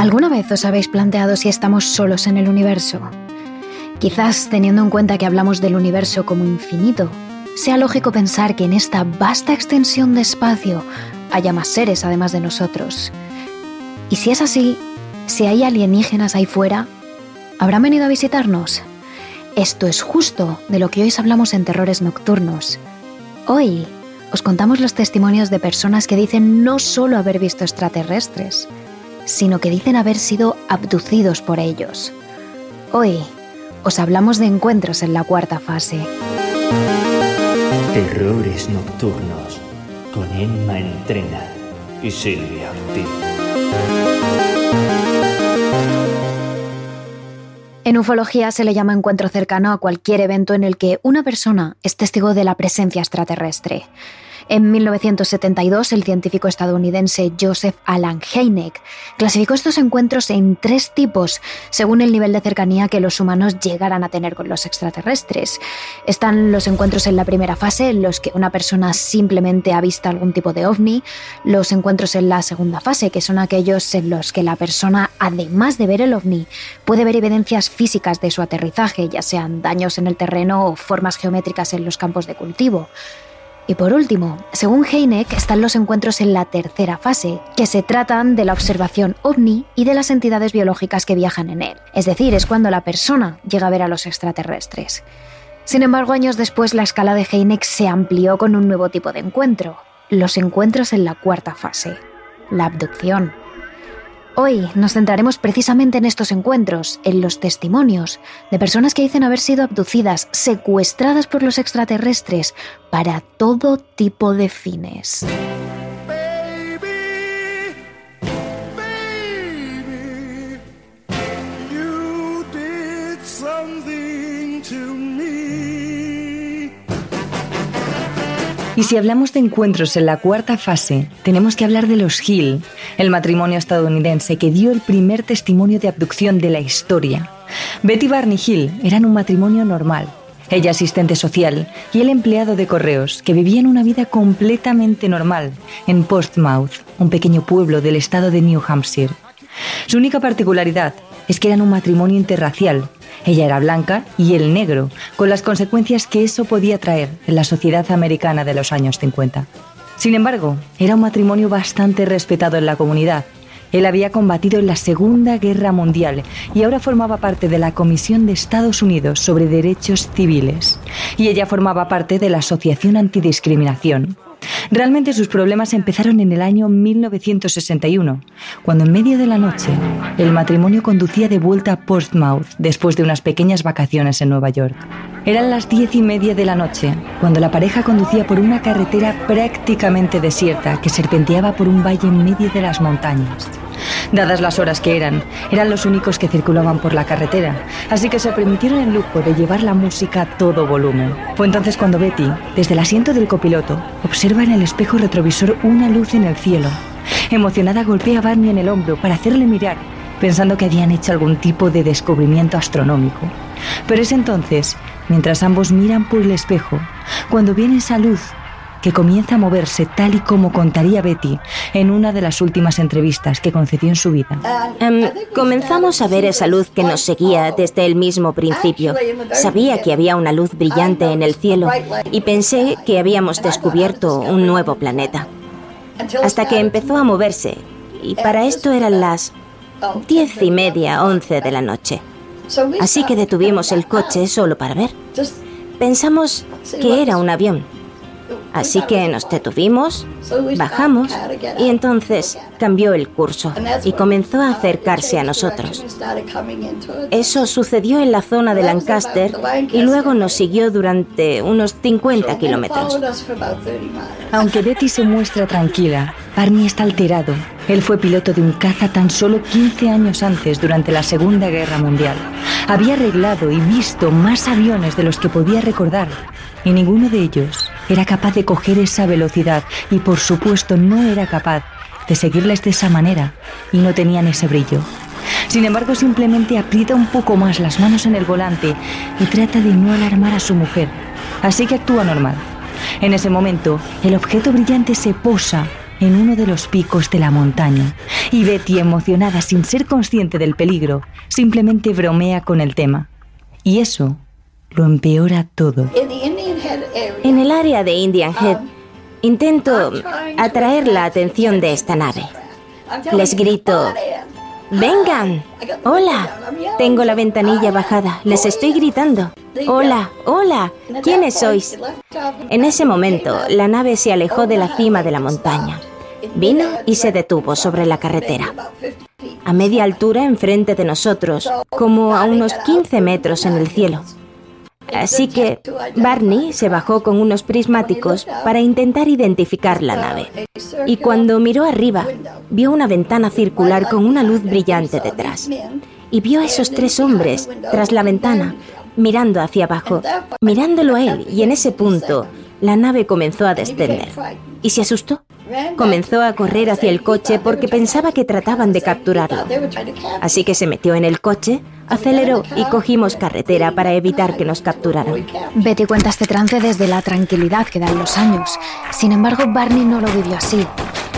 ¿Alguna vez os habéis planteado si estamos solos en el universo? Quizás teniendo en cuenta que hablamos del universo como infinito, sea lógico pensar que en esta vasta extensión de espacio haya más seres además de nosotros. Y si es así, si hay alienígenas ahí fuera, ¿habrán venido a visitarnos? Esto es justo de lo que hoy hablamos en Terrores Nocturnos. Hoy os contamos los testimonios de personas que dicen no solo haber visto extraterrestres, sino que dicen haber sido abducidos por ellos. Hoy os hablamos de encuentros en la cuarta fase. Terrores Nocturnos con Emma Entrena y Silvia Ortiz. En ufología se le llama encuentro cercano a cualquier evento en el que una persona es testigo de la presencia extraterrestre. En 1972, el científico estadounidense Joseph Alan Hynek clasificó estos encuentros en tres tipos, según el nivel de cercanía que los humanos llegaran a tener con los extraterrestres. Están los encuentros en la primera fase, en los que una persona simplemente ha visto algún tipo de ovni, los encuentros en la segunda fase, que son aquellos en los que la persona, además de ver el ovni, puede ver evidencias físicas de su aterrizaje, ya sean daños en el terreno o formas geométricas en los campos de cultivo. Y por último, según Heineck, están los encuentros en la tercera fase, que se tratan de la observación ovni y de las entidades biológicas que viajan en él. Es decir, es cuando la persona llega a ver a los extraterrestres. Sin embargo, años después la escala de Heineck se amplió con un nuevo tipo de encuentro, los encuentros en la cuarta fase, la abducción. Hoy nos centraremos precisamente en estos encuentros, en los testimonios de personas que dicen haber sido abducidas, secuestradas por los extraterrestres para todo tipo de fines. Y si hablamos de encuentros en la cuarta fase, tenemos que hablar de los Hill, el matrimonio estadounidense que dio el primer testimonio de abducción de la historia. Betty Barney Hill eran un matrimonio normal. Ella asistente social y el empleado de correos que vivían una vida completamente normal en Portsmouth, un pequeño pueblo del estado de New Hampshire. Su única particularidad es que eran un matrimonio interracial ella era blanca y él negro, con las consecuencias que eso podía traer en la sociedad americana de los años 50. Sin embargo, era un matrimonio bastante respetado en la comunidad. Él había combatido en la Segunda Guerra Mundial y ahora formaba parte de la Comisión de Estados Unidos sobre Derechos Civiles. Y ella formaba parte de la Asociación Antidiscriminación. Realmente sus problemas empezaron en el año 1961, cuando en medio de la noche el matrimonio conducía de vuelta a Portsmouth después de unas pequeñas vacaciones en Nueva York. Eran las diez y media de la noche cuando la pareja conducía por una carretera prácticamente desierta que serpenteaba por un valle en medio de las montañas. Dadas las horas que eran, eran los únicos que circulaban por la carretera, así que se permitieron el lujo de llevar la música a todo volumen. Fue entonces cuando Betty, desde el asiento del copiloto, observa en el espejo retrovisor una luz en el cielo. Emocionada golpea a Barney en el hombro para hacerle mirar, pensando que habían hecho algún tipo de descubrimiento astronómico. Pero es entonces, mientras ambos miran por el espejo, cuando viene esa luz que comienza a moverse tal y como contaría Betty en una de las últimas entrevistas que concedió en su vida. Em, comenzamos a ver esa luz que nos seguía desde el mismo principio. Sabía que había una luz brillante en el cielo y pensé que habíamos descubierto un nuevo planeta. Hasta que empezó a moverse y para esto eran las diez y media, once de la noche. Así que detuvimos el coche solo para ver. Pensamos que era un avión. Así que nos detuvimos, bajamos y entonces cambió el curso y comenzó a acercarse a nosotros. Eso sucedió en la zona de Lancaster y luego nos siguió durante unos 50 kilómetros. Aunque Betty se muestra tranquila, Barney está alterado. Él fue piloto de un caza tan solo 15 años antes, durante la Segunda Guerra Mundial. Había arreglado y visto más aviones de los que podía recordar, y ninguno de ellos era capaz de coger esa velocidad y por supuesto no era capaz de seguirles de esa manera y no tenían ese brillo. Sin embargo, simplemente aprieta un poco más las manos en el volante y trata de no alarmar a su mujer. Así que actúa normal. En ese momento, el objeto brillante se posa en uno de los picos de la montaña Y Betty, emocionada sin ser consciente del peligro, simplemente bromea con el tema. Y eso lo empeora todo. En el área de Indian Head, intento atraer la atención de esta nave. Les grito, vengan, hola, tengo la ventanilla bajada, les estoy gritando, hola, hola, ¿quiénes sois? En ese momento, la nave se alejó de la cima de la montaña. Vino y se detuvo sobre la carretera. A media altura enfrente de nosotros, como a unos 15 metros en el cielo. Así que Barney se bajó con unos prismáticos para intentar identificar la nave. Y cuando miró arriba, vio una ventana circular con una luz brillante detrás. Y vio a esos tres hombres tras la ventana, mirando hacia abajo, mirándolo a él, y en ese punto la nave comenzó a descender. Y se asustó. Comenzó a correr hacia el coche porque pensaba que trataban de capturarlo. Así que se metió en el coche, aceleró y cogimos carretera para evitar que nos capturaran. Betty cuenta este trance desde la tranquilidad que dan los años. Sin embargo, Barney no lo vivió así.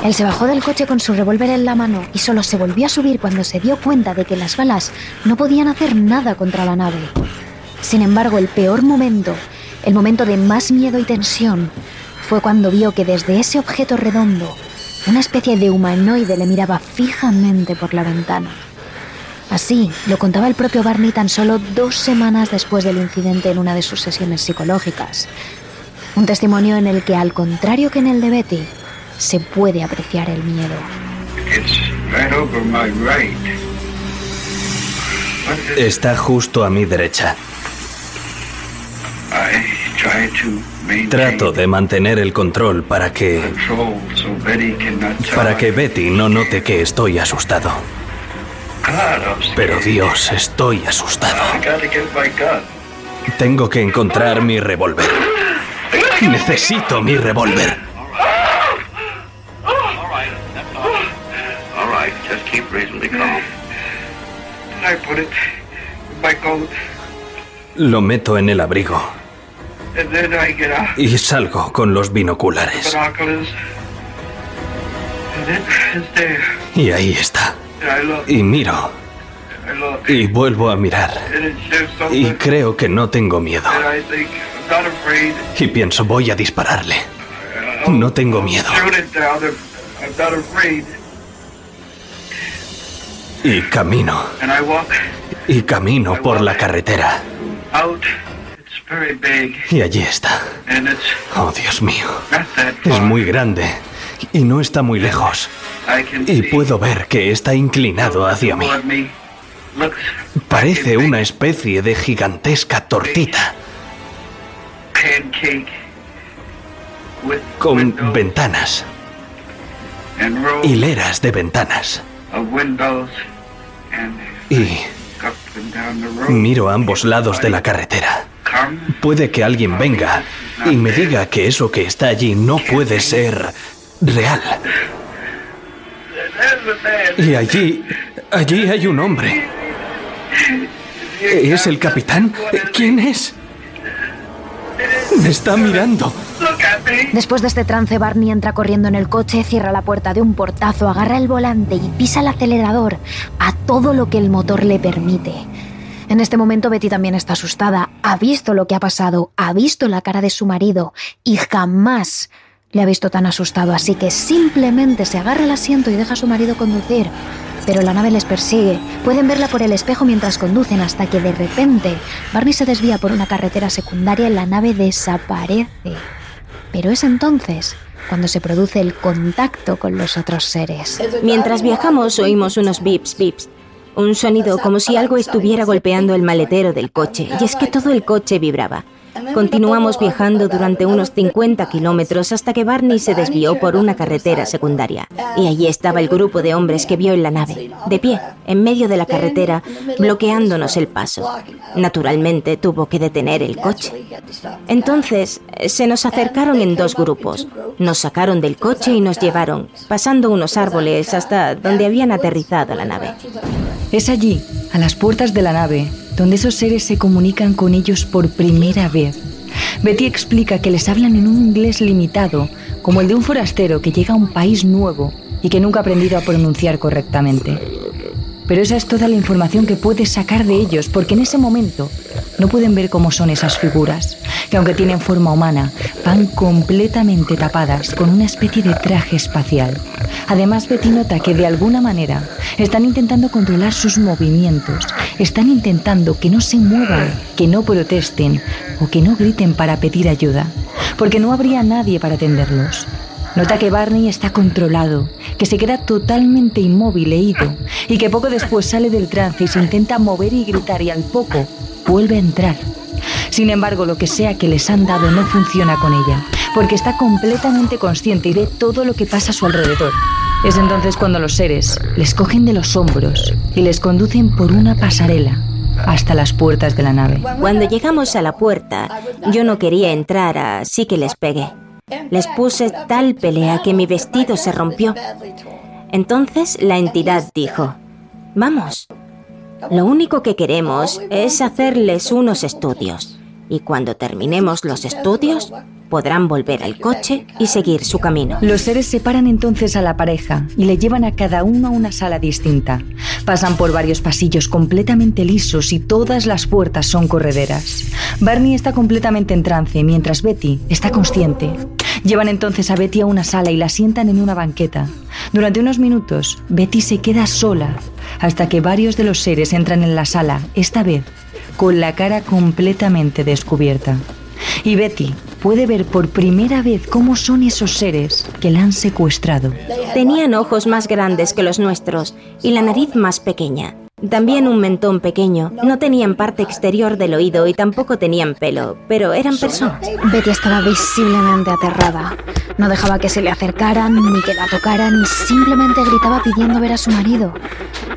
Él se bajó del coche con su revólver en la mano y solo se volvió a subir cuando se dio cuenta de que las balas no podían hacer nada contra la nave. Sin embargo, el peor momento, el momento de más miedo y tensión, fue cuando vio que desde ese objeto redondo, una especie de humanoide le miraba fijamente por la ventana. Así lo contaba el propio Barney tan solo dos semanas después del incidente en una de sus sesiones psicológicas. Un testimonio en el que, al contrario que en el de Betty, se puede apreciar el miedo. Está justo a mi derecha. Trato de mantener el control para que... para que Betty no note que estoy asustado. Pero Dios, estoy asustado. Tengo que encontrar mi revólver. Necesito mi revólver. Lo meto en el abrigo. Y salgo con los binoculares. Y ahí está. Y miro. Y vuelvo a mirar. Y creo que no tengo miedo. Y pienso, voy a dispararle. No tengo miedo. Y camino. Y camino por la carretera. Y allí está. Oh, Dios mío. Es muy grande y no está muy lejos. Y puedo ver que está inclinado hacia mí. Parece una especie de gigantesca tortita. Con ventanas. Hileras de ventanas. Y miro a ambos lados de la carretera. Puede que alguien venga y me diga que eso que está allí no puede ser real. Y allí, allí hay un hombre. ¿Es el capitán? ¿Quién es? Me está mirando. Después de este trance, Barney entra corriendo en el coche, cierra la puerta de un portazo, agarra el volante y pisa el acelerador a todo lo que el motor le permite. En este momento Betty también está asustada, ha visto lo que ha pasado, ha visto la cara de su marido y jamás le ha visto tan asustado, así que simplemente se agarra el asiento y deja a su marido conducir. Pero la nave les persigue. Pueden verla por el espejo mientras conducen hasta que de repente Barney se desvía por una carretera secundaria y la nave desaparece. Pero es entonces cuando se produce el contacto con los otros seres. Mientras viajamos oímos unos bips, bips. Un sonido como si algo estuviera golpeando el maletero del coche, y es que todo el coche vibraba. Continuamos viajando durante unos 50 kilómetros hasta que Barney se desvió por una carretera secundaria. Y allí estaba el grupo de hombres que vio en la nave, de pie, en medio de la carretera, bloqueándonos el paso. Naturalmente tuvo que detener el coche. Entonces se nos acercaron en dos grupos. Nos sacaron del coche y nos llevaron, pasando unos árboles hasta donde habían aterrizado la nave. Es allí, a las puertas de la nave, donde esos seres se comunican con ellos por primera vez. Betty explica que les hablan en un inglés limitado, como el de un forastero que llega a un país nuevo y que nunca ha aprendido a pronunciar correctamente. Pero esa es toda la información que puedes sacar de ellos, porque en ese momento no pueden ver cómo son esas figuras, que aunque tienen forma humana, van completamente tapadas con una especie de traje espacial. Además, Betty nota que de alguna manera están intentando controlar sus movimientos, están intentando que no se muevan, que no protesten o que no griten para pedir ayuda, porque no habría nadie para atenderlos. Nota que Barney está controlado, que se queda totalmente inmóvil e ido, y que poco después sale del trance y se intenta mover y gritar y al poco vuelve a entrar. Sin embargo, lo que sea que les han dado no funciona con ella, porque está completamente consciente y ve todo lo que pasa a su alrededor. Es entonces cuando los seres les cogen de los hombros y les conducen por una pasarela hasta las puertas de la nave. Cuando llegamos a la puerta, yo no quería entrar, así que les pegué. Les puse tal pelea que mi vestido se rompió. Entonces la entidad dijo, vamos, lo único que queremos es hacerles unos estudios. Y cuando terminemos los estudios, podrán volver al coche y seguir su camino. Los seres separan entonces a la pareja y le llevan a cada uno a una sala distinta. Pasan por varios pasillos completamente lisos y todas las puertas son correderas. Barney está completamente en trance mientras Betty está consciente. Llevan entonces a Betty a una sala y la sientan en una banqueta. Durante unos minutos, Betty se queda sola hasta que varios de los seres entran en la sala, esta vez con la cara completamente descubierta. Y Betty puede ver por primera vez cómo son esos seres que la han secuestrado. Tenían ojos más grandes que los nuestros y la nariz más pequeña. También un mentón pequeño. No tenían parte exterior del oído y tampoco tenían pelo, pero eran personas. Betty estaba visiblemente aterrada. No dejaba que se le acercaran ni que la tocaran y simplemente gritaba pidiendo ver a su marido.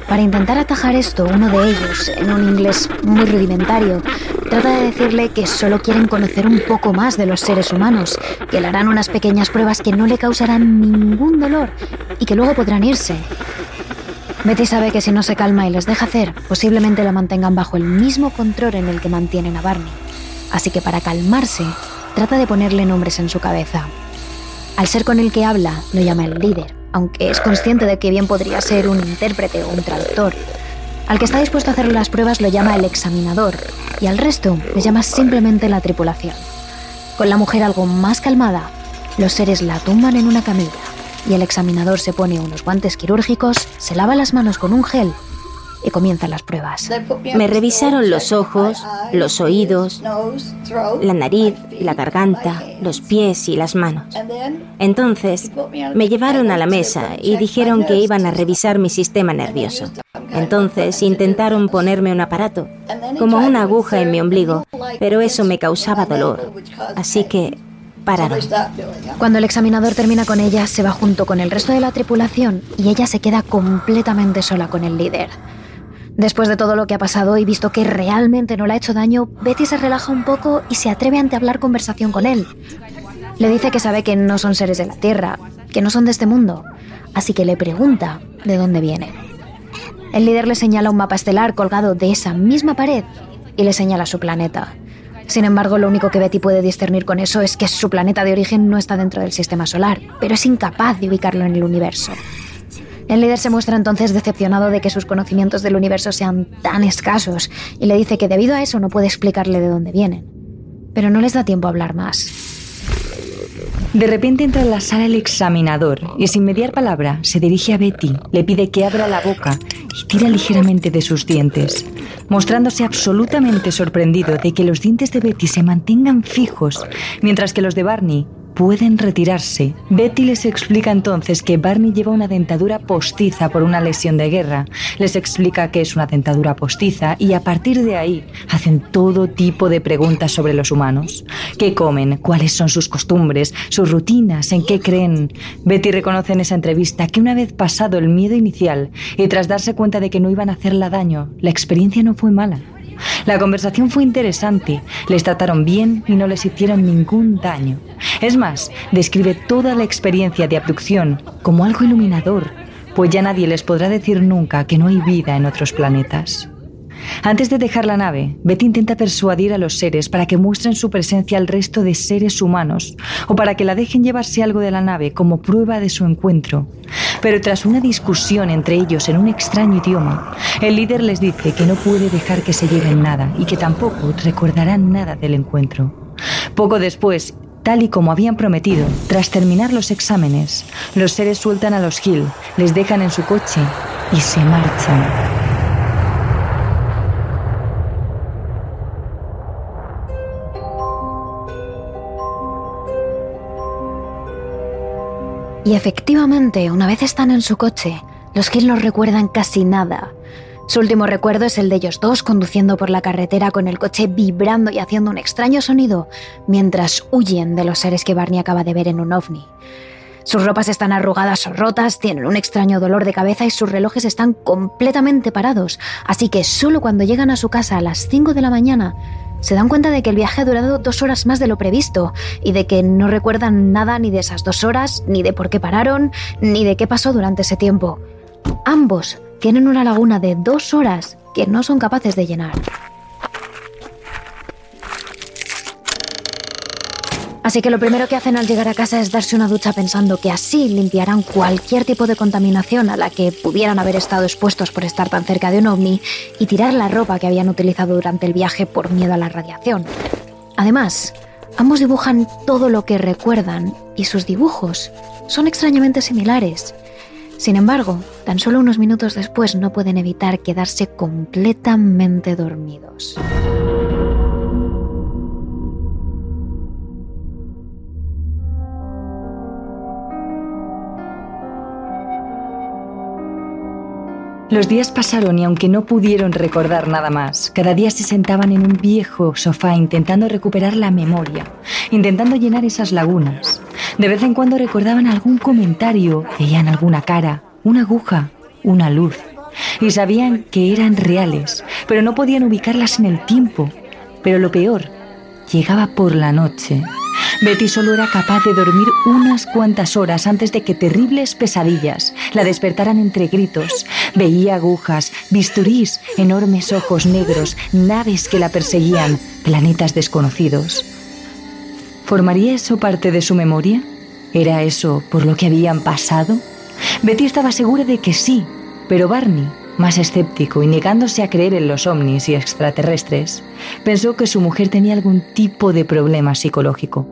Para intentar atajar esto, uno de ellos, en un inglés muy rudimentario, trata de decirle que solo quieren conocer un poco más de los seres humanos, que le harán unas pequeñas pruebas que no le causarán ningún dolor y que luego podrán irse. Betty sabe que si no se calma y les deja hacer, posiblemente la mantengan bajo el mismo control en el que mantienen a Barney. Así que para calmarse, trata de ponerle nombres en su cabeza. Al ser con el que habla, lo llama el líder, aunque es consciente de que bien podría ser un intérprete o un traductor. Al que está dispuesto a hacer las pruebas lo llama el examinador y al resto le llama simplemente la tripulación. Con la mujer algo más calmada, los seres la tumban en una camilla y el examinador se pone unos guantes quirúrgicos, se lava las manos con un gel y comienzan las pruebas. Me revisaron los ojos, los oídos, la nariz, la garganta, los pies y las manos. Entonces me llevaron a la mesa y dijeron que iban a revisar mi sistema nervioso. Entonces intentaron ponerme un aparato, como una aguja en mi ombligo, pero eso me causaba dolor. Así que Cuando el examinador termina con ella, se va junto con el resto de la tripulación y ella se queda completamente sola con el líder. Después de todo lo que ha pasado y visto que realmente no le ha hecho daño, Betty se relaja un poco y se atreve a entablar conversación con él. Le dice que sabe que no son seres de la Tierra, que no son de este mundo, así que le pregunta de dónde viene. El líder le señala un mapa estelar colgado de esa misma pared y le señala su planeta. Sin embargo, lo único que Betty puede discernir con eso es que su planeta de origen no está dentro del sistema solar, pero es incapaz de ubicarlo en el universo. El líder se muestra entonces decepcionado de que sus conocimientos del universo sean tan escasos y le dice que debido a eso no puede explicarle de dónde vienen. Pero no les da tiempo a hablar más. De repente entra en la sala el examinador y sin mediar palabra se dirige a Betty, le pide que abra la boca y tira ligeramente de sus dientes, mostrándose absolutamente sorprendido de que los dientes de Betty se mantengan fijos, mientras que los de Barney pueden retirarse. Betty les explica entonces que Barney lleva una dentadura postiza por una lesión de guerra. Les explica que es una dentadura postiza y a partir de ahí hacen todo tipo de preguntas sobre los humanos. ¿Qué comen? ¿Cuáles son sus costumbres? ¿Sus rutinas? ¿En qué creen? Betty reconoce en esa entrevista que una vez pasado el miedo inicial y tras darse cuenta de que no iban a hacerla daño, la experiencia no fue mala. La conversación fue interesante, les trataron bien y no les hicieron ningún daño. Es más, describe toda la experiencia de abducción como algo iluminador, pues ya nadie les podrá decir nunca que no hay vida en otros planetas. Antes de dejar la nave, Betty intenta persuadir a los seres para que muestren su presencia al resto de seres humanos o para que la dejen llevarse algo de la nave como prueba de su encuentro. Pero tras una discusión entre ellos en un extraño idioma, el líder les dice que no puede dejar que se lleven nada y que tampoco recordarán nada del encuentro. Poco después, tal y como habían prometido, tras terminar los exámenes, los seres sueltan a los Hill, les dejan en su coche y se marchan. Y efectivamente, una vez están en su coche, los Hill no recuerdan casi nada. Su último recuerdo es el de ellos dos conduciendo por la carretera con el coche vibrando y haciendo un extraño sonido mientras huyen de los seres que Barney acaba de ver en un ovni. Sus ropas están arrugadas o rotas, tienen un extraño dolor de cabeza y sus relojes están completamente parados, así que solo cuando llegan a su casa a las 5 de la mañana se dan cuenta de que el viaje ha durado dos horas más de lo previsto y de que no recuerdan nada ni de esas dos horas, ni de por qué pararon, ni de qué pasó durante ese tiempo. Ambos tienen una laguna de dos horas que no son capaces de llenar. Así que lo primero que hacen al llegar a casa es darse una ducha pensando que así limpiarán cualquier tipo de contaminación a la que pudieran haber estado expuestos por estar tan cerca de un ovni y tirar la ropa que habían utilizado durante el viaje por miedo a la radiación. Además, ambos dibujan todo lo que recuerdan y sus dibujos son extrañamente similares. Sin embargo, tan solo unos minutos después no pueden evitar quedarse completamente dormidos. Los días pasaron y aunque no pudieron recordar nada más, cada día se sentaban en un viejo sofá intentando recuperar la memoria, intentando llenar esas lagunas. De vez en cuando recordaban algún comentario, veían alguna cara, una aguja, una luz, y sabían que eran reales, pero no podían ubicarlas en el tiempo. Pero lo peor, llegaba por la noche Betty solo era capaz de dormir unas cuantas horas antes de que terribles pesadillas la despertaran entre gritos. Veía agujas, bisturís, enormes ojos negros, naves que la perseguían, planetas desconocidos. ¿Formaría eso parte de su memoria? ¿Era eso por lo que habían pasado? Betty estaba segura de que sí, pero Barney, más escéptico y negándose a creer en los ovnis y extraterrestres, pensó que su mujer tenía algún tipo de problema psicológico.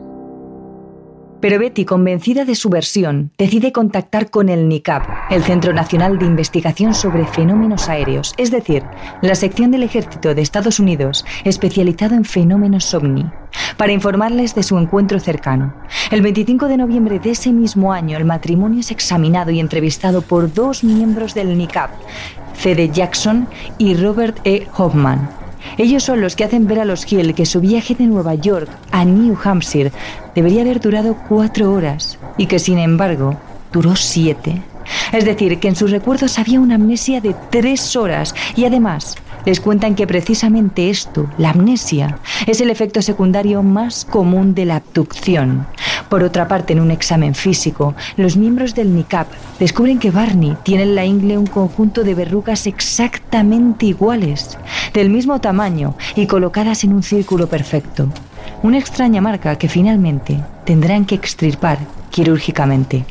Pero Betty, convencida de su versión, decide contactar con el NICAP, el Centro Nacional de Investigación sobre Fenómenos Aéreos, es decir, la sección del Ejército de Estados Unidos especializado en fenómenos ovni, para informarles de su encuentro cercano. El 25 de noviembre de ese mismo año, el matrimonio es examinado y entrevistado por dos miembros del NICAP, C.D. Jackson y Robert E. Hoffman. Ellos son los que hacen ver a los Hill que su viaje de Nueva York a New Hampshire debería haber durado cuatro horas y que sin embargo duró siete. Es decir, que en sus recuerdos había una amnesia de tres horas y además les cuentan que precisamente esto, la amnesia, es el efecto secundario más común de la abducción. Por otra parte, en un examen físico, los miembros del NICAP descubren que Barney tiene en la ingle un conjunto de verrugas exactamente iguales, del mismo tamaño y colocadas en un círculo perfecto. Una extraña marca que finalmente tendrán que extirpar quirúrgicamente.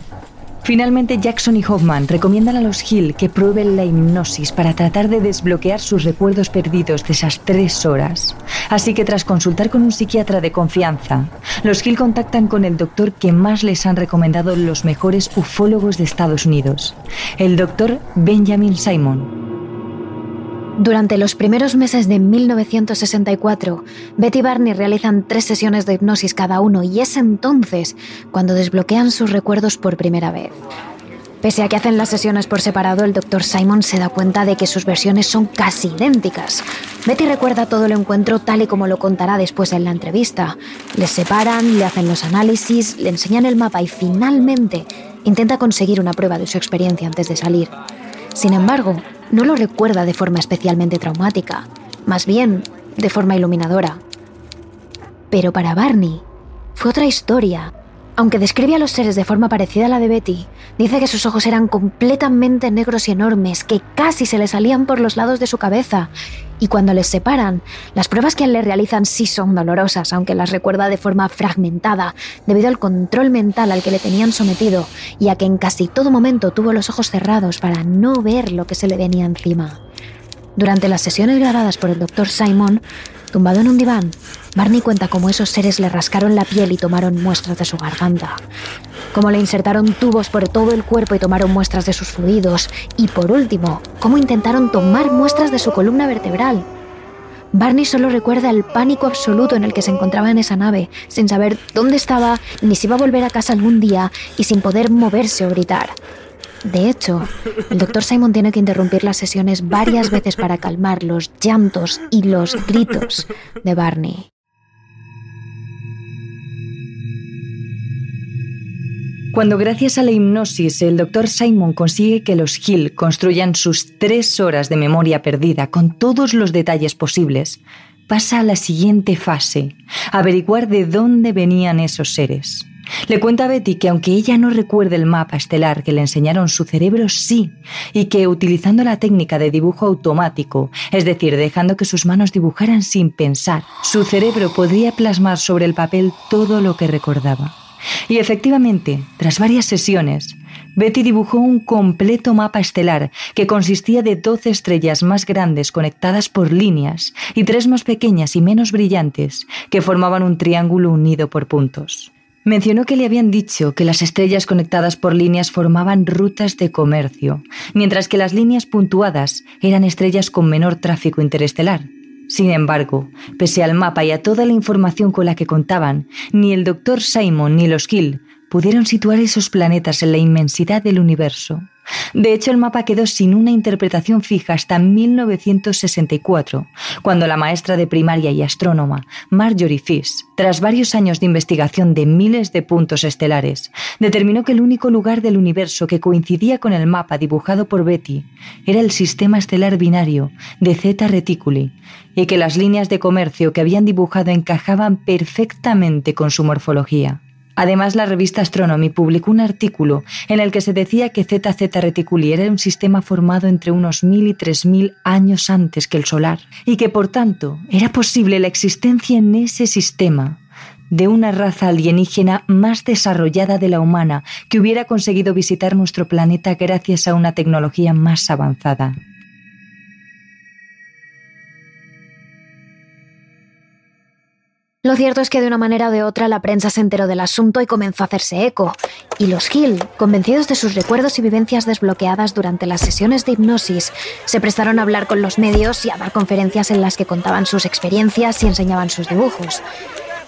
Finalmente, Jackson y Hoffman recomiendan a los Hill que prueben la hipnosis para tratar de desbloquear sus recuerdos perdidos de esas tres horas. Así que tras consultar con un psiquiatra de confianza, los Hill contactan con el doctor que más les han recomendado los mejores ufólogos de Estados Unidos, el doctor Benjamin Simon. Durante los primeros meses de 1964, Betty y Barney realizan tres sesiones de hipnosis cada uno y es entonces cuando desbloquean sus recuerdos por primera vez. Pese a que hacen las sesiones por separado, el Dr. Simon se da cuenta de que sus versiones son casi idénticas. Betty recuerda todo el encuentro tal y como lo contará después en la entrevista. Les separan, le hacen los análisis, le enseñan el mapa y finalmente intenta conseguir una prueba de su experiencia antes de salir. Sin embargo, no lo recuerda de forma especialmente traumática, más bien de forma iluminadora. Pero para Barney fue otra historia. Aunque describe a los seres de forma parecida a la de Betty, dice que sus ojos eran completamente negros y enormes, que casi se le salían por los lados de su cabeza. Y cuando les separan, las pruebas que le realizan sí son dolorosas, aunque las recuerda de forma fragmentada, debido al control mental al que le tenían sometido y a que en casi todo momento tuvo los ojos cerrados para no ver lo que se le venía encima. Durante las sesiones grabadas por el doctor Simon, tumbado en un diván, Barney cuenta cómo esos seres le rascaron la piel y tomaron muestras de su garganta, cómo le insertaron tubos por todo el cuerpo y tomaron muestras de sus fluidos, y por último, cómo intentaron tomar muestras de su columna vertebral. Barney solo recuerda el pánico absoluto en el que se encontraba en esa nave, sin saber dónde estaba, ni si iba a volver a casa algún día y sin poder moverse o gritar. De hecho, el doctor Simon tiene que interrumpir las sesiones varias veces para calmar los llantos y los gritos de Barney. Cuando gracias a la hipnosis el doctor Simon consigue que los Hill construyan sus tres horas de memoria perdida con todos los detalles posibles, pasa a la siguiente fase, averiguar de dónde venían esos seres. Le cuenta a Betty que aunque ella no recuerde el mapa estelar que le enseñaron, su cerebro sí, y que utilizando la técnica de dibujo automático, es decir, dejando que sus manos dibujaran sin pensar, su cerebro podría plasmar sobre el papel todo lo que recordaba. Y efectivamente, tras varias sesiones, Betty dibujó un completo mapa estelar que consistía de 12 estrellas más grandes conectadas por líneas y tres más pequeñas y menos brillantes que formaban un triángulo unido por puntos. Mencionó que le habían dicho que las estrellas conectadas por líneas formaban rutas de comercio, mientras que las líneas puntuadas eran estrellas con menor tráfico interestelar. Sin embargo, pese al mapa y a toda la información con la que contaban, ni el Dr. Simon ni los Gill pudieron situar esos planetas en la inmensidad del universo. De hecho, el mapa quedó sin una interpretación fija hasta 1964, cuando la maestra de primaria y astrónoma Marjorie Fish, tras varios años de investigación de miles de puntos estelares, determinó que el único lugar del universo que coincidía con el mapa dibujado por Betty era el sistema estelar binario de Zeta Reticuli, y que las líneas de comercio que habían dibujado encajaban perfectamente con su morfología. Además, la revista Astronomy publicó un artículo en el que se decía que ZZ Reticuli era un sistema formado entre unos mil y tres mil años antes que el solar, y que por tanto era posible la existencia en ese sistema de una raza alienígena más desarrollada de la humana que hubiera conseguido visitar nuestro planeta gracias a una tecnología más avanzada. Lo cierto es que de una manera o de otra la prensa se enteró del asunto y comenzó a hacerse eco. Y los Hill, convencidos de sus recuerdos y vivencias desbloqueadas durante las sesiones de hipnosis, se prestaron a hablar con los medios y a dar conferencias en las que contaban sus experiencias y enseñaban sus dibujos.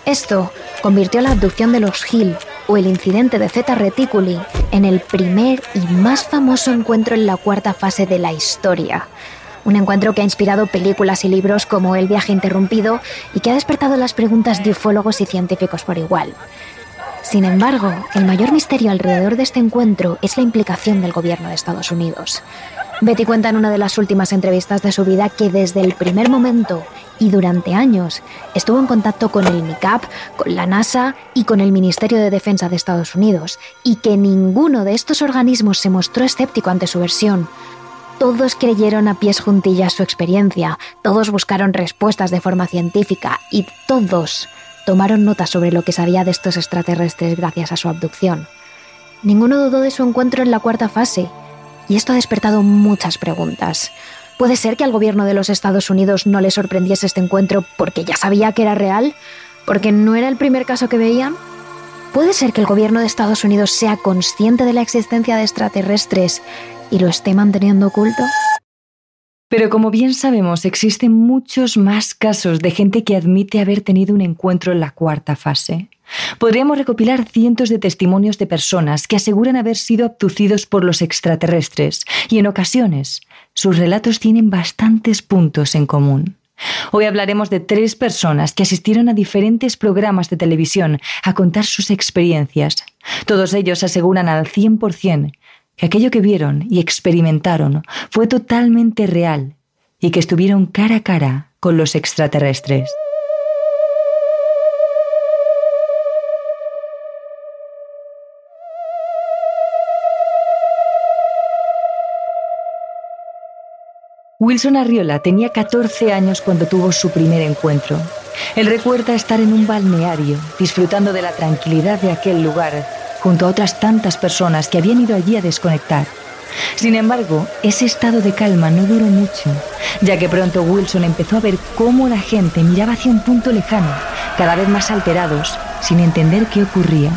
Esto convirtió la abducción de los Hill o el incidente de Zeta Reticuli en el primer y más famoso encuentro en la cuarta fase de la historia un encuentro que ha inspirado películas y libros como El viaje interrumpido y que ha despertado las preguntas de ufólogos y científicos por igual. Sin embargo, el mayor misterio alrededor de este encuentro es la implicación del gobierno de Estados Unidos. Betty cuenta en una de las últimas entrevistas de su vida que desde el primer momento y durante años estuvo en contacto con el NICAP, con la NASA y con el Ministerio de Defensa de Estados Unidos, y que ninguno de estos organismos se mostró escéptico ante su versión, todos creyeron a pies juntillas su experiencia, todos buscaron respuestas de forma científica y todos tomaron nota sobre lo que sabía de estos extraterrestres gracias a su abducción. Ninguno dudó de su encuentro en la cuarta fase, y esto ha despertado muchas preguntas. ¿Puede ser que al gobierno de los Estados Unidos no le sorprendiese este encuentro porque ya sabía que era real? ¿Porque no era el primer caso que veían? ¿Puede ser que el gobierno de Estados Unidos sea consciente de la existencia de extraterrestres y lo esté manteniendo oculto? Pero como bien sabemos, existen muchos más casos de gente que admite haber tenido un encuentro en la cuarta fase. Podríamos recopilar cientos de testimonios de personas que aseguran haber sido abducidos por los extraterrestres y en ocasiones sus relatos tienen bastantes puntos en común. Hoy hablaremos de tres personas que asistieron a diferentes programas de televisión a contar sus experiencias. Todos ellos aseguran al 100% que aquello que vieron y experimentaron fue totalmente real y que estuvieron cara a cara con los extraterrestres. Wilson Arriola tenía 14 años cuando tuvo su primer encuentro. Él recuerda estar en un balneario, disfrutando de la tranquilidad de aquel lugar junto a otras tantas personas que habían ido allí a desconectar. Sin embargo, ese estado de calma no duró mucho, ya que pronto Wilson empezó a ver cómo la gente miraba hacia un punto lejano, cada vez más alterados, sin entender qué ocurría.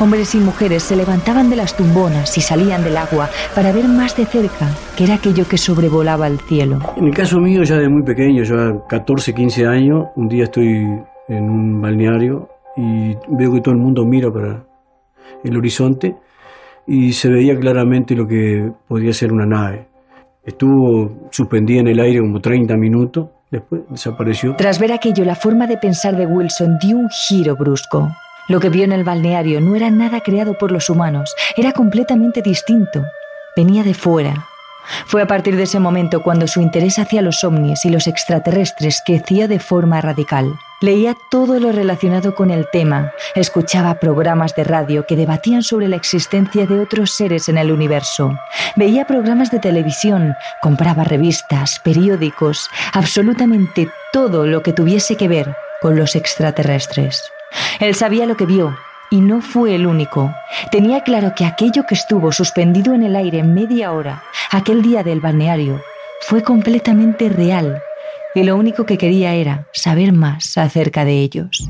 Hombres y mujeres se levantaban de las tumbonas y salían del agua para ver más de cerca qué era aquello que sobrevolaba el cielo. En el caso mío, ya de muy pequeño, ya 14, 15 años, un día estoy en un balneario y veo que todo el mundo mira para el horizonte y se veía claramente lo que podía ser una nave. Estuvo suspendida en el aire como 30 minutos, después desapareció. Tras ver aquello, la forma de pensar de Wilson dio un giro brusco. Lo que vio en el balneario no era nada creado por los humanos, era completamente distinto. Venía de fuera. Fue a partir de ese momento cuando su interés hacia los ovnis y los extraterrestres creció de forma radical. Leía todo lo relacionado con el tema, escuchaba programas de radio que debatían sobre la existencia de otros seres en el universo, veía programas de televisión, compraba revistas, periódicos, absolutamente todo lo que tuviese que ver con los extraterrestres. Él sabía lo que vio y no fue el único. Tenía claro que aquello que estuvo suspendido en el aire media hora, aquel día del balneario, fue completamente real y lo único que quería era saber más acerca de ellos.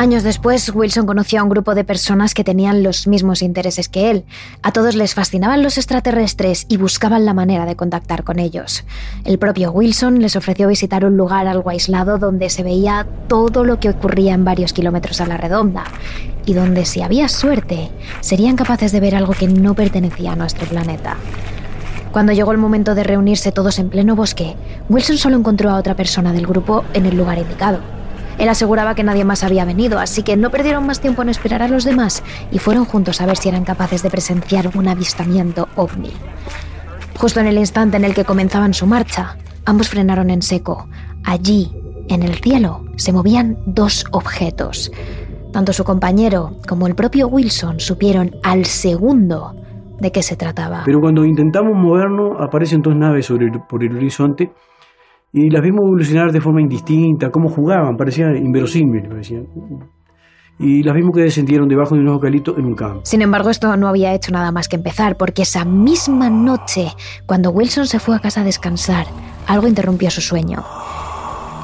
Años después, Wilson conoció a un grupo de personas que tenían los mismos intereses que él. A todos les fascinaban los extraterrestres y buscaban la manera de contactar con ellos. El propio Wilson les ofreció visitar un lugar algo aislado donde se veía todo lo que ocurría en varios kilómetros a la redonda y donde, si había suerte, serían capaces de ver algo que no pertenecía a nuestro planeta. Cuando llegó el momento de reunirse todos en pleno bosque, Wilson solo encontró a otra persona del grupo en el lugar indicado. Él aseguraba que nadie más había venido, así que no perdieron más tiempo en esperar a los demás y fueron juntos a ver si eran capaces de presenciar un avistamiento ovni. Justo en el instante en el que comenzaban su marcha, ambos frenaron en seco. Allí, en el cielo, se movían dos objetos. Tanto su compañero como el propio Wilson supieron al segundo de qué se trataba. Pero cuando intentamos movernos, aparecen dos naves sobre por el horizonte y las vimos evolucionar de forma indistinta, cómo jugaban, parecía inverosímil, parecían. Y las vimos que descendieron debajo de unos ocalitos en un campo. Sin embargo, esto no había hecho nada más que empezar, porque esa misma noche, cuando Wilson se fue a casa a descansar, algo interrumpió su sueño.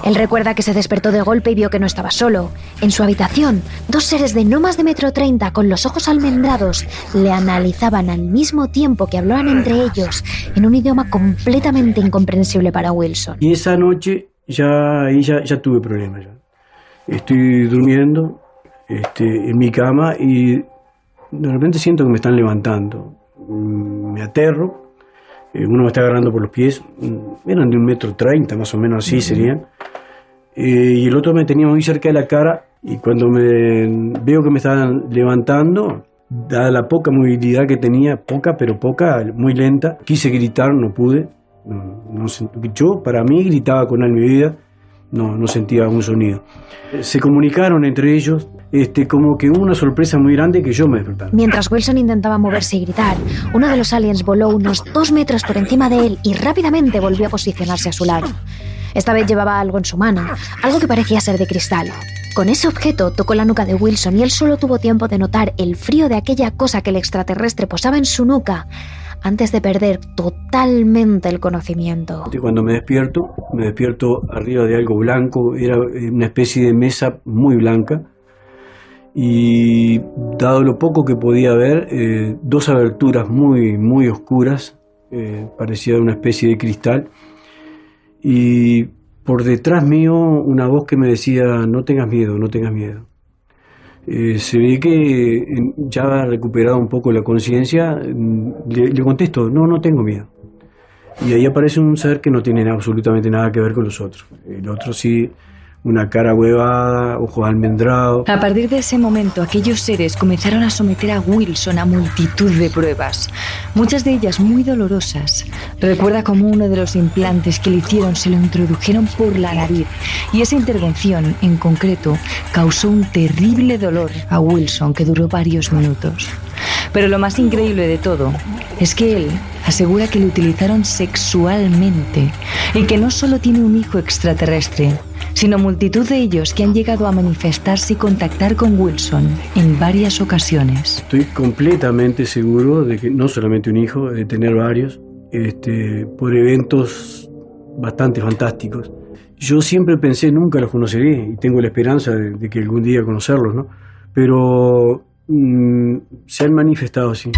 Él recuerda que se despertó de golpe y vio que no estaba solo. En su habitación, dos seres de no más de metro treinta, con los ojos almendrados, le analizaban al mismo tiempo que hablaban entre ellos en un idioma completamente incomprensible para Wilson. Y esa noche ya, ya, ya tuve problemas. Estoy durmiendo este, en mi cama y de repente siento que me están levantando. Mm, me aterro, eh, uno me está agarrando por los pies, mm, eran de un metro treinta, más o menos así serían. Eh, y el otro me tenía muy cerca de la cara y cuando me veo que me estaban levantando, dada la poca movilidad que tenía, poca pero poca, muy lenta, quise gritar, no pude. No, yo para mí gritaba con alma y vida, no, no sentía un sonido. Se comunicaron entre ellos, este, como que hubo una sorpresa muy grande que yo me despertara. Mientras Wilson intentaba moverse y gritar, uno de los aliens voló unos dos metros por encima de él y rápidamente volvió a posicionarse a su lado. Esta vez llevaba algo en su mano, algo que parecía ser de cristal. Con ese objeto tocó la nuca de Wilson y él solo tuvo tiempo de notar el frío de aquella cosa que el extraterrestre posaba en su nuca antes de perder totalmente el conocimiento. Cuando me despierto, me despierto arriba de algo blanco, era una especie de mesa muy blanca y dado lo poco que podía ver, eh, dos aberturas muy, muy oscuras, eh, parecía una especie de cristal y por detrás mío una voz que me decía, no tengas miedo, no tengas miedo. Eh, se ve que ya ha recuperado un poco la conciencia, mm, le, le, contesto, no, no tengo miedo. Y ahí aparece un ser que no tiene absolutamente nada que ver con los otros. El otro sí una cara huevada, ojos almendrados. A partir de ese momento, aquellos seres comenzaron a someter a Wilson a multitud de pruebas, muchas de ellas muy dolorosas. Recuerda cómo uno de los implantes que le hicieron se lo introdujeron por la nariz y esa intervención, en concreto, causó un terrible dolor a Wilson que duró varios minutos. Pero lo más increíble de todo es que él asegura que le utilizaron sexualmente y que no solo tiene un hijo extraterrestre, sino multitud de ellos que han llegado a manifestarse y contactar con Wilson en varias ocasiones. Estoy completamente seguro de que no solamente un hijo, de tener varios, este, por eventos bastante fantásticos. Yo siempre pensé, nunca los conoceré y tengo la esperanza de, que algún día conocerlos, ¿no? Pero mm, se han manifestado así.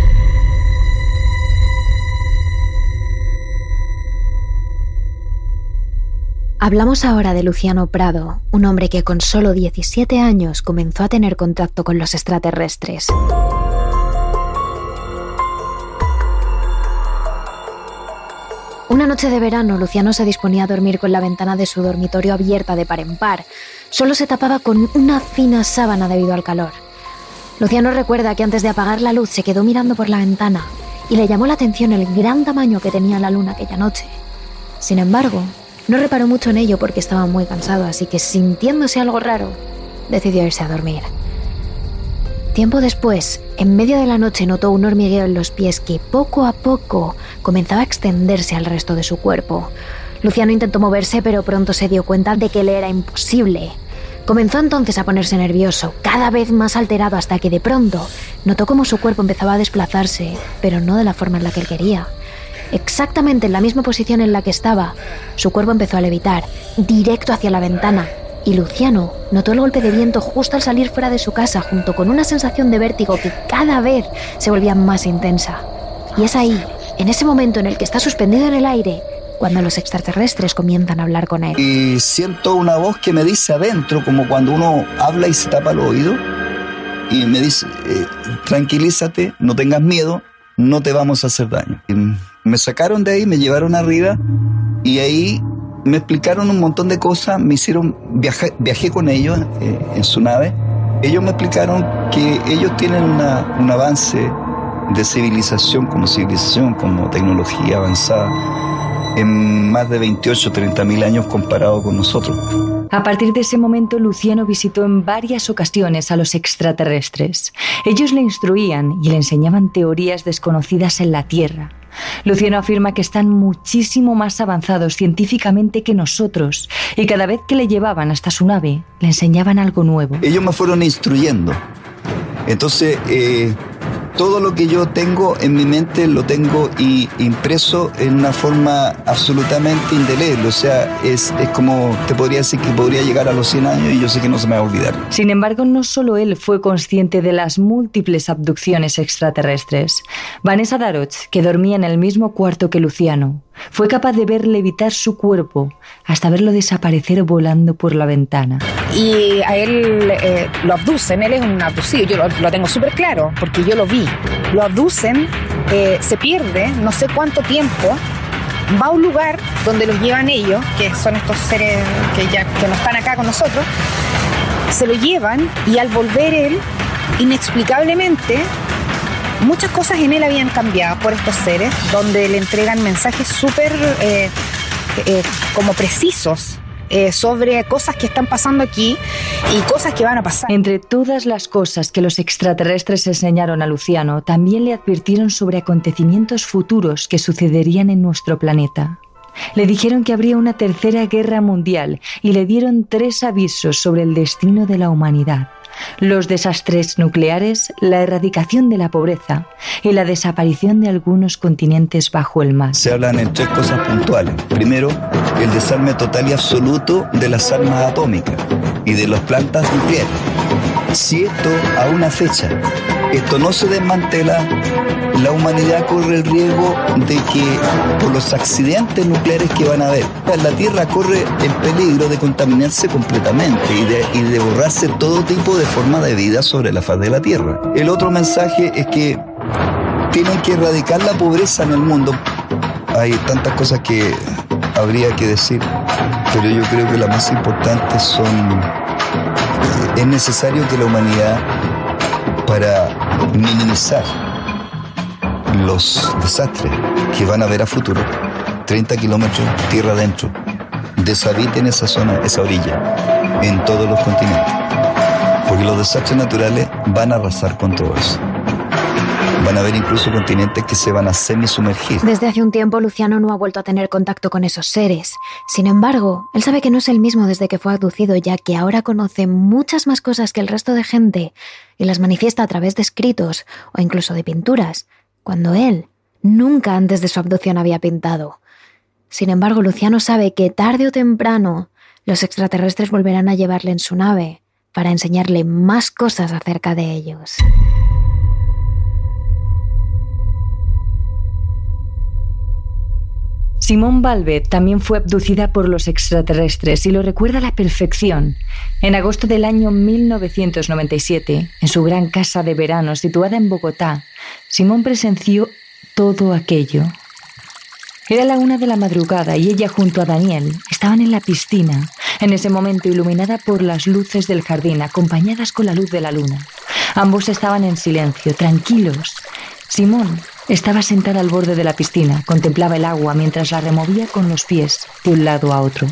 Hablamos ahora de Luciano Prado, un hombre que con solo 17 años comenzó a tener contacto con los extraterrestres. Una noche de verano, Luciano se disponía a dormir con la ventana de su dormitorio abierta de par en par. Solo se tapaba con una fina sábana debido al calor. Luciano recuerda que antes de apagar la luz se quedó mirando por la ventana y le llamó la atención el gran tamaño que tenía la luna aquella noche. Sin embargo, no reparó mucho en ello porque estaba muy cansado, así que sintiéndose algo raro, decidió irse a dormir. Tiempo después, en medio de la noche notó un hormigueo en los pies que poco a poco comenzaba a extenderse al resto de su cuerpo. Luciano intentó moverse, pero pronto se dio cuenta de que le era imposible. Comenzó entonces a ponerse nervioso, cada vez más alterado, hasta que de pronto notó como su cuerpo empezaba a desplazarse, pero no de la forma en la que él quería exactamente en la misma posición en la que estaba, su cuerpo empezó a levitar, directo hacia la ventana, y Luciano notó el golpe de viento justo al salir fuera de su casa, junto con una sensación de vértigo que cada vez se volvía más intensa. Y es ahí, en ese momento en el que está suspendido en el aire, cuando los extraterrestres comienzan a hablar con él. Y siento una voz que me dice adentro, como cuando uno habla y se tapa el oído, y me dice, eh, tranquilízate, no tengas miedo, no te vamos a hacer daño. Me sacaron de ahí, me llevaron arriba y ahí me explicaron un montón de cosas, me hicieron, viaje, viajé con ellos eh, en su nave. Ellos me explicaron que ellos tienen un avance de civilización como civilización, como tecnología avanzada, en más de 28, 30 mil años comparado con nosotros. A partir de ese momento, Luciano visitó en varias ocasiones a los extraterrestres. Ellos le instruían y le enseñaban teorías desconocidas en la Tierra. Luciano afirma que están muchísimo más avanzados científicamente que nosotros y cada vez que le llevaban hasta su nave, le enseñaban algo nuevo. Ellos me fueron instruyendo. Entonces, eh, todo lo que yo tengo en mi mente lo tengo y impreso en una forma absolutamente indeleble. O sea, es, es, como te podría decir que podría llegar a los 100 años y yo sé que no se me va a olvidar. Sin embargo, no solo él fue consciente de las múltiples abducciones extraterrestres. Vanessa Daroch, que dormía en el mismo cuarto que Luciano, fue capaz de ver levitar su cuerpo hasta verlo desaparecer volando por la ventana. Y a él eh, lo abducen, él es un abducido, yo lo, lo tengo súper claro, porque yo lo vi lo abducen, eh, se pierde no sé cuánto tiempo, va a un lugar donde los llevan ellos, que son estos seres que ya que no están acá con nosotros, se lo llevan y al volver él, inexplicablemente, muchas cosas en él habían cambiado por estos seres, donde le entregan mensajes súper eh, eh, como precisos eh, sobre cosas que están pasando aquí y cosas que van a pasar. Entre todas las cosas que los extraterrestres enseñaron a Luciano, también le advirtieron sobre acontecimientos futuros que sucederían en nuestro planeta. Le dijeron que habría una tercera guerra mundial y le dieron tres avisos sobre el destino de la humanidad los desastres nucleares, la erradicación de la pobreza y la desaparición de algunos continentes bajo el mar. Se hablan en tres cosas puntuales. Primero, el desarme total y absoluto de las armas atómicas y de las plantas nucleares. Si esto a una fecha, esto no se desmantela, la humanidad corre el riesgo de que por los accidentes nucleares que van a haber, la Tierra corre el peligro de contaminarse completamente y de, y de borrarse todo tipo de forma de vida sobre la faz de la Tierra. El otro mensaje es que tienen que erradicar la pobreza en el mundo. Hay tantas cosas que habría que decir, pero yo creo que las más importantes son, es necesario que la humanidad, para minimizar los desastres que van a haber a futuro, 30 kilómetros tierra adentro, deshabiten esa zona, esa orilla, en todos los continentes. Porque los desastres naturales van a arrasar con todo eso. Van a haber incluso continentes que se van a semisumergir. Desde hace un tiempo, Luciano no ha vuelto a tener contacto con esos seres. Sin embargo, él sabe que no es el mismo desde que fue abducido, ya que ahora conoce muchas más cosas que el resto de gente y las manifiesta a través de escritos o incluso de pinturas, cuando él nunca antes de su abducción había pintado. Sin embargo, Luciano sabe que tarde o temprano los extraterrestres volverán a llevarle en su nave para enseñarle más cosas acerca de ellos. Simón Valve también fue abducida por los extraterrestres y lo recuerda a la perfección. En agosto del año 1997, en su gran casa de verano situada en Bogotá, Simón presenció todo aquello. Era la una de la madrugada y ella junto a Daniel estaban en la piscina, en ese momento iluminada por las luces del jardín, acompañadas con la luz de la luna. Ambos estaban en silencio, tranquilos. Simón estaba sentada al borde de la piscina, contemplaba el agua mientras la removía con los pies de un lado a otro.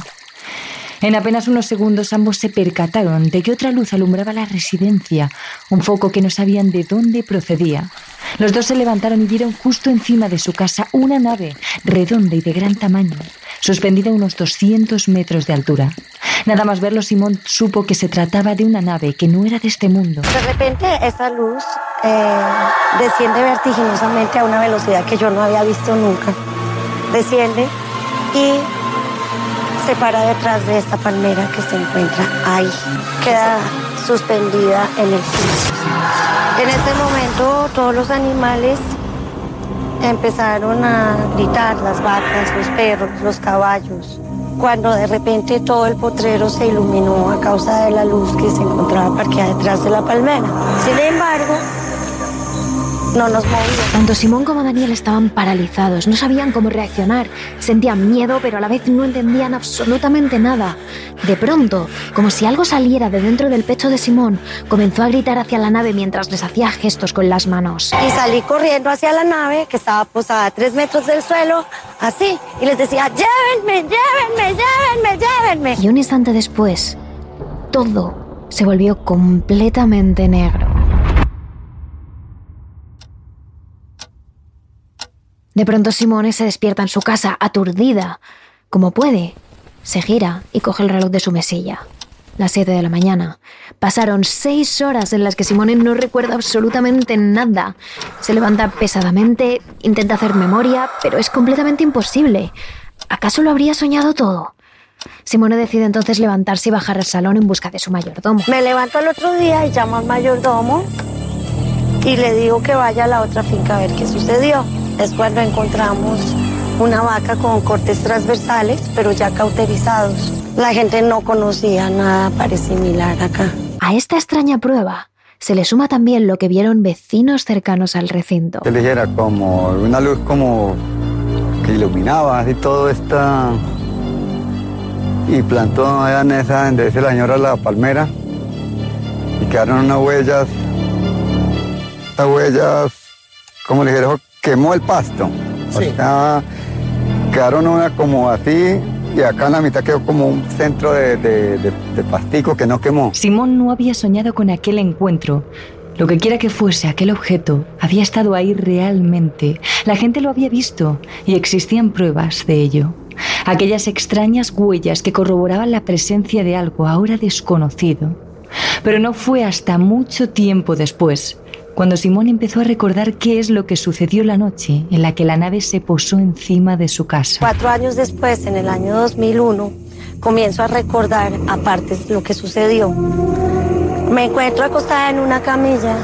En apenas unos segundos ambos se percataron de que otra luz alumbraba la residencia, un foco que no sabían de dónde procedía. Los dos se levantaron y vieron justo encima de su casa una nave redonda y de gran tamaño, suspendida a unos 200 metros de altura. Nada más verlo, Simón supo que se trataba de una nave que no era de este mundo. De repente esa luz eh, desciende vertiginosamente a una velocidad que yo no había visto nunca. Desciende y se para detrás de esta palmera que se encuentra ahí. Queda suspendida en el piso. En este momento todos los animales empezaron a gritar, las vacas, los perros, los caballos, cuando de repente todo el potrero se iluminó a causa de la luz que se encontraba parqueada detrás de la palmera. Sin embargo, no nos movíamos. Tanto Simón como Daniel estaban paralizados, no sabían cómo reaccionar, sentían miedo, pero a la vez no entendían absolutamente nada. De pronto, como si algo saliera de dentro del pecho de Simón, comenzó a gritar hacia la nave mientras les hacía gestos con las manos. Y salí corriendo hacia la nave, que estaba posada a tres metros del suelo, así, y les decía, llévenme, llévenme, llévenme, llévenme. Y un instante después, todo se volvió completamente negro. De pronto Simone se despierta en su casa, aturdida. Como puede, se gira y coge el reloj de su mesilla. Las 7 de la mañana. Pasaron seis horas en las que Simone no recuerda absolutamente nada. Se levanta pesadamente, intenta hacer memoria, pero es completamente imposible. ¿Acaso lo habría soñado todo? Simone decide entonces levantarse y bajar al salón en busca de su mayordomo. Me levanto el otro día y llamo al mayordomo y le digo que vaya a la otra finca a ver qué sucedió es cuando encontramos una vaca con cortes transversales, pero ya cauterizados. La gente no conocía nada similar acá. A esta extraña prueba se le suma también lo que vieron vecinos cercanos al recinto. Que dijera como una luz como que iluminaba así todo esta y plantó allá en esa donde dice la señora la palmera y quedaron unas huellas, estas huellas, como le dijeron, quemó el pasto. Sí. quedaron una como así y acá en la mitad quedó como un centro de, de, pastico que no quemó. Simón no había soñado con aquel encuentro. Lo que quiera que fuese, aquel objeto había estado ahí realmente. La gente lo había visto y existían pruebas de ello. Aquellas extrañas huellas que corroboraban la presencia de algo ahora desconocido. Pero no fue hasta mucho tiempo después cuando Simón empezó a recordar qué es lo que sucedió la noche en la que la nave se posó encima de su casa. Cuatro años después, en el año 2001, comienzo a recordar aparte lo que sucedió. Me encuentro acostada en una camilla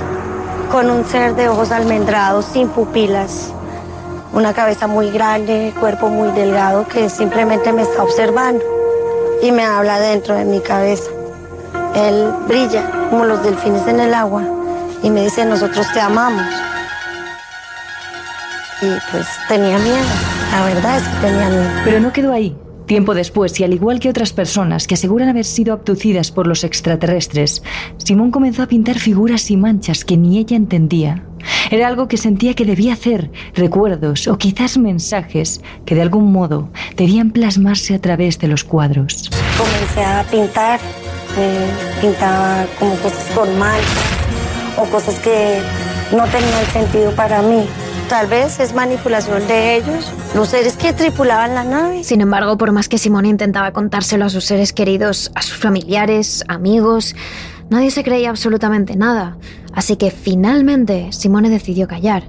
con un ser de ojos almendrados, sin pupilas, una cabeza muy grande, cuerpo muy delgado que simplemente me está observando y me habla dentro de mi cabeza. Él brilla como los delfines en el agua y me dice, nosotros te amamos. Y pues tenía miedo, la verdad es que tenía miedo. Pero no quedó ahí. Tiempo después, y al igual que otras personas que aseguran haber sido abducidas por los extraterrestres, Simón comenzó a pintar figuras y manchas que ni ella entendía. Era algo que sentía que debía hacer, recuerdos o quizás mensajes que de algún modo debían plasmarse a través de los cuadros. Comencé a pintar, eh, pintaba como cosas con manchas o cosas que no tenían sentido para mí. Tal vez es manipulación de ellos, los seres que tripulaban la nave. Sin embargo, por más que Simone intentaba contárselo a sus seres queridos, a sus familiares, amigos, nadie se creía absolutamente nada. Así que finalmente Simone decidió callar.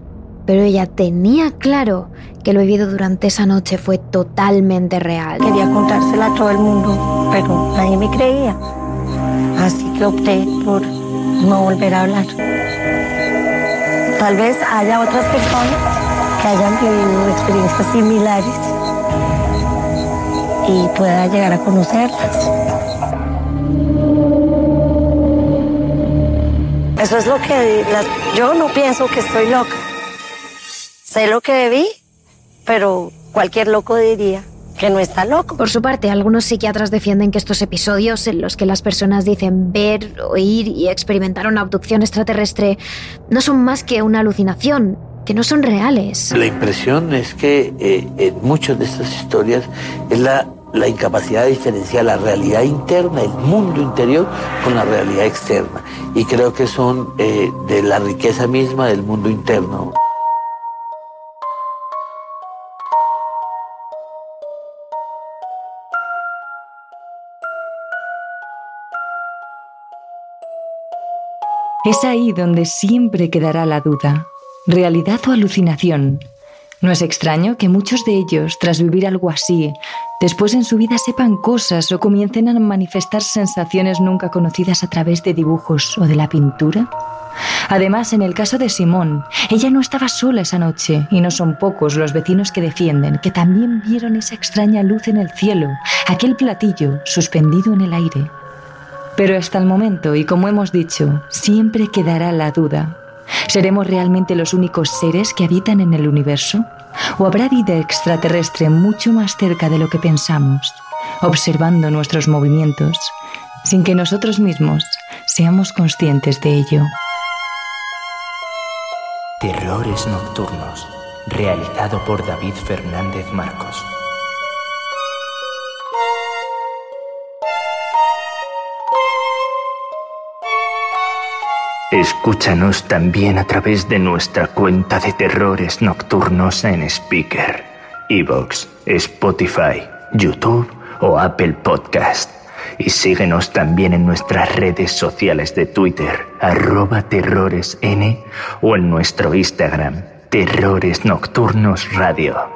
Pero ella tenía claro que lo vivido durante esa noche fue totalmente real. Quería contársela a todo el mundo, pero nadie me creía. Así que opté por no volver a hablar. Tal vez haya otras personas que hayan vivido experiencias similares y pueda llegar a conocerlas. Eso es lo que yo no pienso que estoy loca. Sé lo que vi, pero cualquier loco diría que no está loco. Por su parte, algunos psiquiatras defienden que estos episodios en los que las personas dicen ver, oír y experimentar una abducción extraterrestre no son más que una alucinación, que no son reales. La impresión es que eh, en muchas de estas historias es la, la incapacidad de diferenciar la realidad interna, el mundo interior, con la realidad externa. Y creo que son eh, de la riqueza misma del mundo interno. Es ahí donde siempre quedará la duda, realidad o alucinación. No es extraño que muchos de ellos, tras vivir algo así, después en su vida sepan cosas o comiencen a manifestar sensaciones nunca conocidas a través de dibujos o de la pintura. Además, en el caso de Simón, ella no estaba sola esa noche y no son pocos los vecinos que defienden que también vieron esa extraña luz en el cielo, aquel platillo suspendido en el aire. Pero hasta el momento, y como hemos dicho, siempre quedará la duda. ¿Seremos realmente los únicos seres que habitan en el universo? ¿O habrá vida extraterrestre mucho más cerca de lo que pensamos, observando nuestros movimientos, sin que nosotros mismos seamos conscientes de ello? Terrores Nocturnos, realizado por David Fernández Marcos. Escúchanos también a través de nuestra cuenta de terrores nocturnos en Speaker, Evox, Spotify, YouTube o Apple Podcast. Y síguenos también en nuestras redes sociales de Twitter, arroba terroresn o en nuestro Instagram, Terrores Nocturnos Radio.